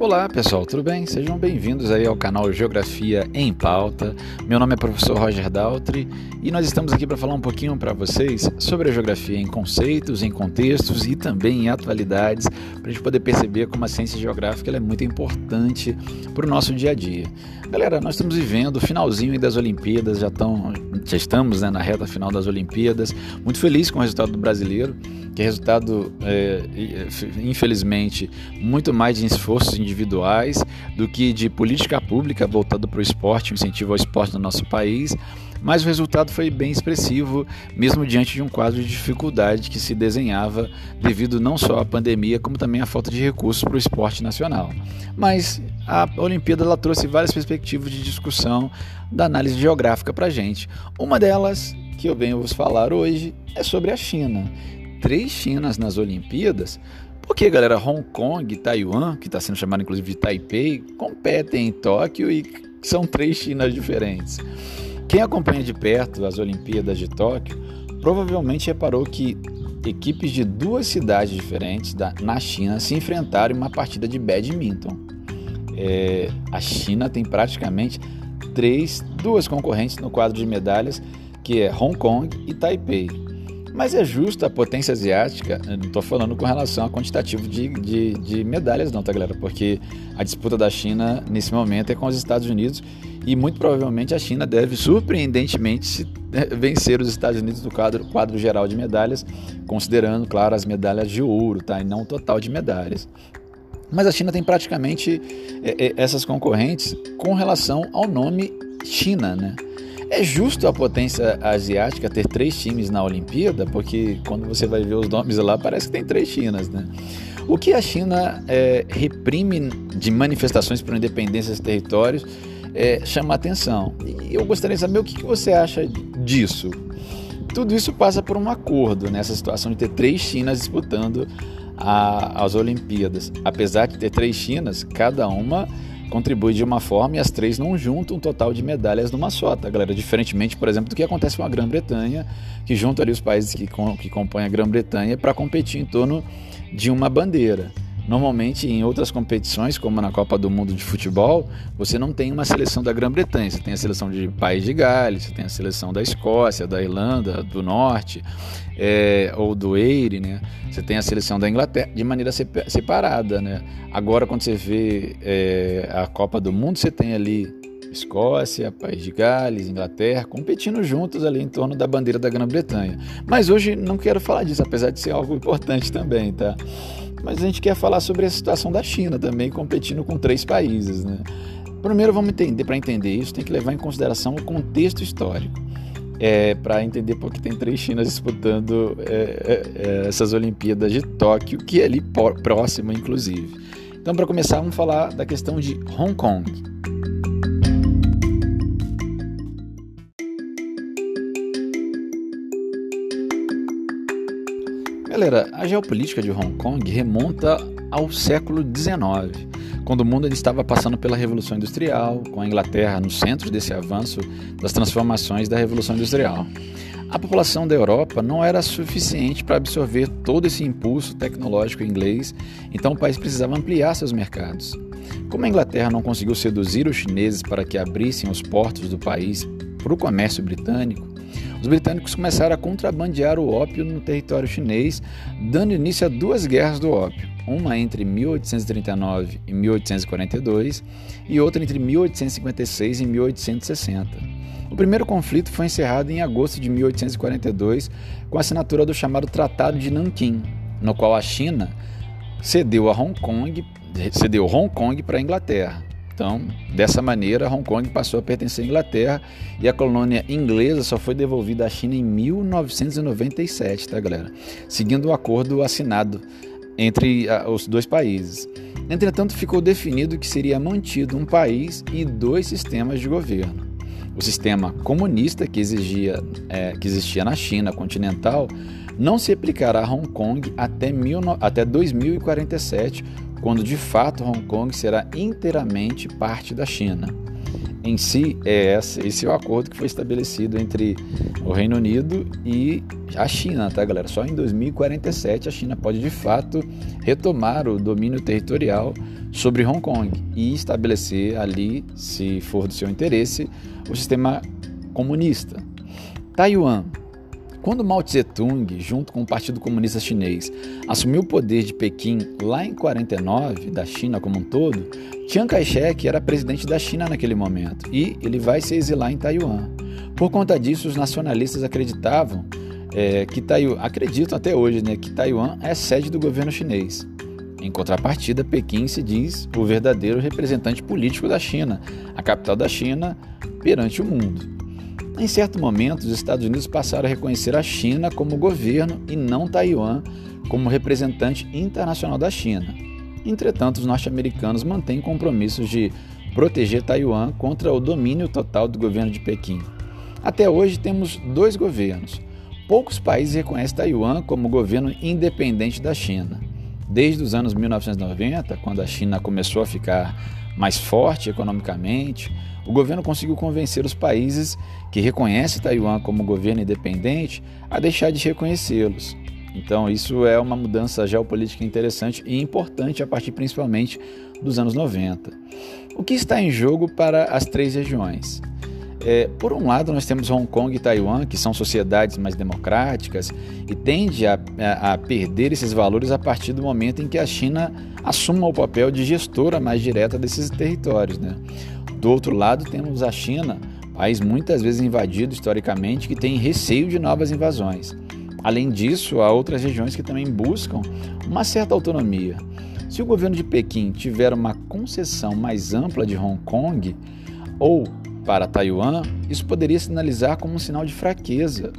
Olá pessoal, tudo bem? Sejam bem-vindos aí ao canal Geografia em Pauta. Meu nome é professor Roger Daltri e nós estamos aqui para falar um pouquinho para vocês sobre a geografia em conceitos, em contextos e também em atualidades, para a gente poder perceber como a ciência geográfica é muito importante para o nosso dia a dia. Galera, nós estamos vivendo o finalzinho das Olimpíadas, já, tão, já estamos né, na reta final das Olimpíadas, muito feliz com o resultado do brasileiro que é resultado, é, infelizmente, muito mais de esforços individuais do que de política pública voltada para o esporte, incentivo ao esporte no nosso país. Mas o resultado foi bem expressivo, mesmo diante de um quadro de dificuldade que se desenhava devido não só à pandemia, como também à falta de recursos para o esporte nacional. Mas a Olimpíada ela trouxe várias perspectivas de discussão da análise geográfica para a gente. Uma delas, que eu venho vos falar hoje, é sobre a China três Chinas nas Olimpíadas, porque, galera, Hong Kong e Taiwan, que está sendo chamado inclusive de Taipei, competem em Tóquio e são três Chinas diferentes. Quem acompanha de perto as Olimpíadas de Tóquio provavelmente reparou que equipes de duas cidades diferentes da, na China se enfrentaram em uma partida de badminton. É, a China tem praticamente três, duas concorrentes no quadro de medalhas, que é Hong Kong e Taipei. Mas é justo a potência asiática, não estou falando com relação a quantitativo de, de, de, medalhas, não, tá, galera? Porque a disputa da China nesse momento é com os Estados Unidos e muito provavelmente a China deve surpreendentemente vencer os Estados Unidos no quadro, quadro geral de medalhas, considerando, claro, as medalhas de ouro, tá? E não o total de medalhas. Mas a China tem praticamente é, é, essas concorrentes com relação ao nome China, né? É justo a potência asiática ter três times na Olimpíada, porque quando você vai ver os nomes lá, parece que tem três Chinas, né? O que a China é, reprime de manifestações por independência dos territórios é, chama atenção. E eu gostaria de saber o que, você acha disso. Tudo isso passa por um acordo nessa situação de ter três Chinas disputando a, as Olimpíadas. Apesar de ter três Chinas, cada uma contribui de uma forma e as três não juntam um total de medalhas numa só, tá, galera? Diferentemente, por exemplo, do que acontece com a Grã-Bretanha, que junta ali os países que, que compõem a Grã-Bretanha para competir em torno de uma bandeira. Normalmente, em outras competições, como na Copa do Mundo de Futebol, você não tem uma seleção da Grã-Bretanha, você tem a seleção de País de Gales, você tem a seleção da Escócia, da Irlanda, do Norte, é, ou do Eire, né? Você tem a seleção da Inglaterra de maneira separada, né? Agora, quando você vê é, a Copa do Mundo, você tem ali Escócia, País de Gales, Inglaterra, competindo juntos ali em torno da bandeira da Grã-Bretanha. Mas hoje não quero falar disso, apesar de ser algo importante também, tá? Mas a gente quer falar sobre a situação da China também, competindo com três países. Né? Primeiro, vamos entender, para entender isso, tem que levar em consideração o contexto histórico. É, para entender porque tem três Chinas disputando é, é, é, essas Olimpíadas de Tóquio, que é ali próximo, inclusive. Então, para começar, vamos falar da questão de Hong Kong. Galera, a geopolítica de Hong Kong remonta ao século XIX, quando o mundo estava passando pela Revolução Industrial, com a Inglaterra no centro desse avanço das transformações da Revolução Industrial. A população da Europa não era suficiente para absorver todo esse impulso tecnológico inglês, então o país precisava ampliar seus mercados. Como a Inglaterra não conseguiu seduzir os chineses para que abrissem os portos do país para o comércio britânico, os britânicos começaram a contrabandear o ópio no território chinês, dando início a duas guerras do ópio, uma entre 1839 e 1842 e outra entre 1856 e 1860. O primeiro conflito foi encerrado em agosto de 1842 com a assinatura do chamado Tratado de Nanquim, no qual a China cedeu a Hong Kong, cedeu Hong Kong para a Inglaterra. Então, dessa maneira, Hong Kong passou a pertencer à Inglaterra e a colônia inglesa só foi devolvida à China em 1997, tá, galera? Seguindo o acordo assinado entre os dois países. Entretanto, ficou definido que seria mantido um país e dois sistemas de governo. O sistema comunista que, exigia, é, que existia na China continental não se aplicará a Hong Kong até, mil, até 2047, quando de fato Hong Kong será inteiramente parte da China. em si é esse, esse é o acordo que foi estabelecido entre o Reino Unido e a China, tá, galera? Só em 2047 a China pode de fato retomar o domínio territorial sobre Hong Kong e estabelecer ali, se for do seu interesse, o sistema comunista. Taiwan. Quando Mao Tse-tung, junto com o Partido Comunista Chinês, assumiu o poder de Pequim lá em 49, da China como um todo, Chiang Kai-shek era presidente da China naquele momento e ele vai se exilar em Taiwan. Por conta disso, os nacionalistas acreditavam é, que Taiwan, acreditam até hoje, né, que Taiwan é sede do governo chinês. Em contrapartida, Pequim se diz o verdadeiro representante político da China, a capital da China perante o mundo. Em certo momento, os Estados Unidos passaram a reconhecer a China como governo e não Taiwan como representante internacional da China. Entretanto, os norte-americanos mantêm compromissos de proteger Taiwan contra o domínio total do governo de Pequim. Até hoje temos dois governos. Poucos países reconhecem Taiwan como governo independente da China. Desde os anos 1990, quando a China começou a ficar mais forte economicamente, o governo conseguiu convencer os países que reconhecem Taiwan como governo independente a deixar de reconhecê-los. Então, isso é uma mudança geopolítica interessante e importante a partir principalmente dos anos 90. O que está em jogo para as três regiões? É, por um lado, nós temos Hong Kong e Taiwan, que são sociedades mais democráticas e tende a, a, a, perder esses valores a partir do momento em que a China assuma o papel de gestora mais direta desses territórios. Né? Do outro lado, temos a China, país muitas vezes invadido historicamente, que tem receio de novas invasões. Além disso, há outras regiões que também buscam uma certa autonomia. Se o governo de Pequim tiver uma concessão mais ampla de Hong Kong ou para Taiwan, isso poderia sinalizar como um sinal de fraqueza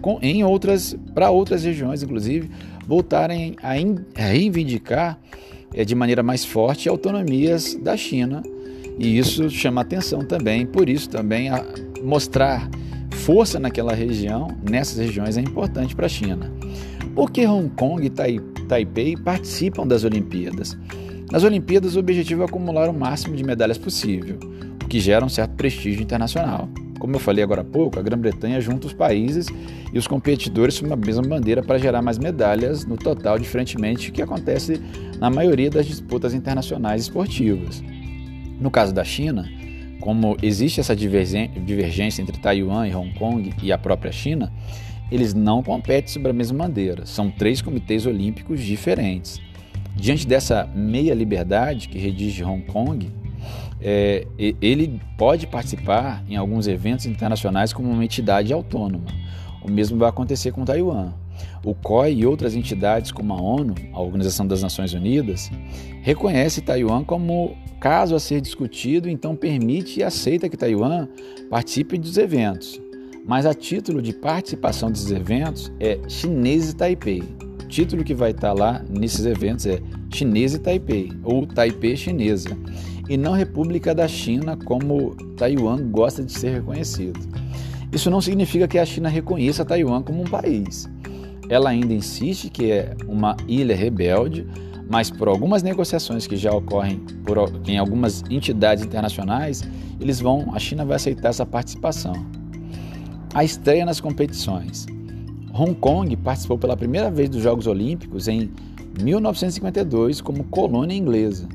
com, em outras, para outras regiões, inclusive, voltarem a, in, a reivindicar é, de maneira mais forte autonomias da China. E isso chama atenção também, por isso também mostrar força naquela região, nessas regiões, é importante para a China. Por que Hong Kong e Taipei participam das Olimpíadas? Nas Olimpíadas, o objetivo é acumular o máximo de medalhas possível, que gera um certo prestígio internacional. Como eu falei agora há pouco, a Grã-Bretanha junta os países e os competidores sob uma mesma bandeira para gerar mais medalhas no total, diferentemente do que acontece na maioria das disputas internacionais esportivas. No caso da China, como existe essa divergência entre Taiwan e Hong Kong e a própria China, eles não competem sobre a mesma bandeira. São três comitês olímpicos diferentes. Diante dessa meia liberdade que redige Hong Kong, é, ele pode participar em alguns eventos internacionais como uma entidade autônoma. O mesmo vai acontecer com Taiwan. O COI e outras entidades como a ONU, a Organização das Nações Unidas, reconhece Taiwan como caso a ser discutido, então permite e aceita que Taiwan participe dos eventos. Mas a título de participação desses eventos é Chinês e Taipei. O título que vai estar lá nesses eventos é Chinês e Taipei, ou Taipei Chinesa, e não República da China, como Taiwan gosta de ser reconhecido. Isso não significa que a China reconheça Taiwan como um país. Ela ainda insiste que é uma ilha rebelde, mas por algumas negociações que já ocorrem por, em algumas entidades internacionais, eles vão, a China vai aceitar essa participação. A estreia nas competições. Hong Kong participou pela primeira vez dos Jogos Olímpicos em 1952 como colônia inglesa.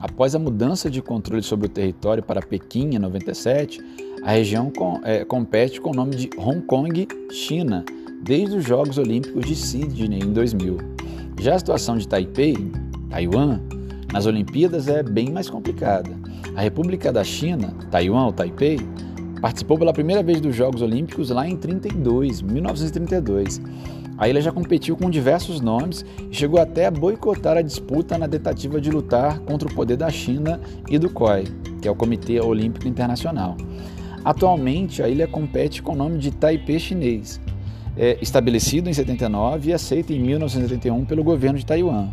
Após a mudança de controle sobre o território para Pequim em 97, a região com, é, compete com o nome de Hong Kong, China, desde os Jogos Olímpicos de Sydney em 2000. Já a situação de Taipei, Taiwan, nas Olimpíadas é bem mais complicada. A República da China, Taiwan ou Taipei, participou pela primeira vez dos Jogos Olímpicos lá em 32, 1932. A ilha já competiu com diversos nomes e chegou até a boicotar a disputa na tentativa de lutar contra o poder da China e do COI, que é o Comitê Olímpico Internacional. Atualmente, a ilha compete com o nome de Taipei chinês, é, estabelecido em 79 e aceito em 1981 pelo governo de Taiwan.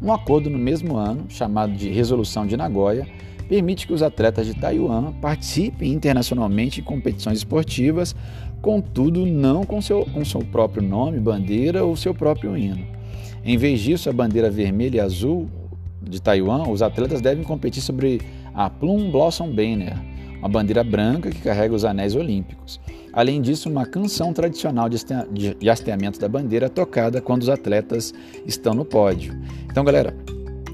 Um acordo no mesmo ano, chamado de Resolução de Nagoya, permite que os atletas de Taiwan participem internacionalmente em competições esportivas, contudo não com seu, com seu próprio nome, bandeira ou seu próprio hino. Em vez disso, a bandeira vermelha e azul de Taiwan, os atletas devem competir sobre a Plum Blossom Banner, uma bandeira branca que carrega os anéis olímpicos. Além disso, uma canção tradicional de hasteamento da bandeira tocada quando os atletas estão no pódio. Então, galera,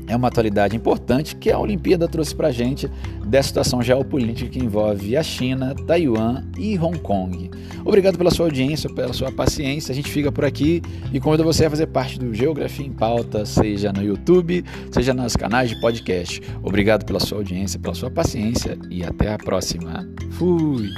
é uma atualidade importante que a Olimpíada trouxe para a gente dessa situação geopolítica que envolve a China, Taiwan e Hong Kong. Obrigado pela sua audiência, pela sua paciência. A gente fica por aqui e convido você a fazer parte do Geografia em Pauta, seja no YouTube, seja nos canais de podcast. Obrigado pela sua audiência, pela sua paciência e até a próxima. Fui!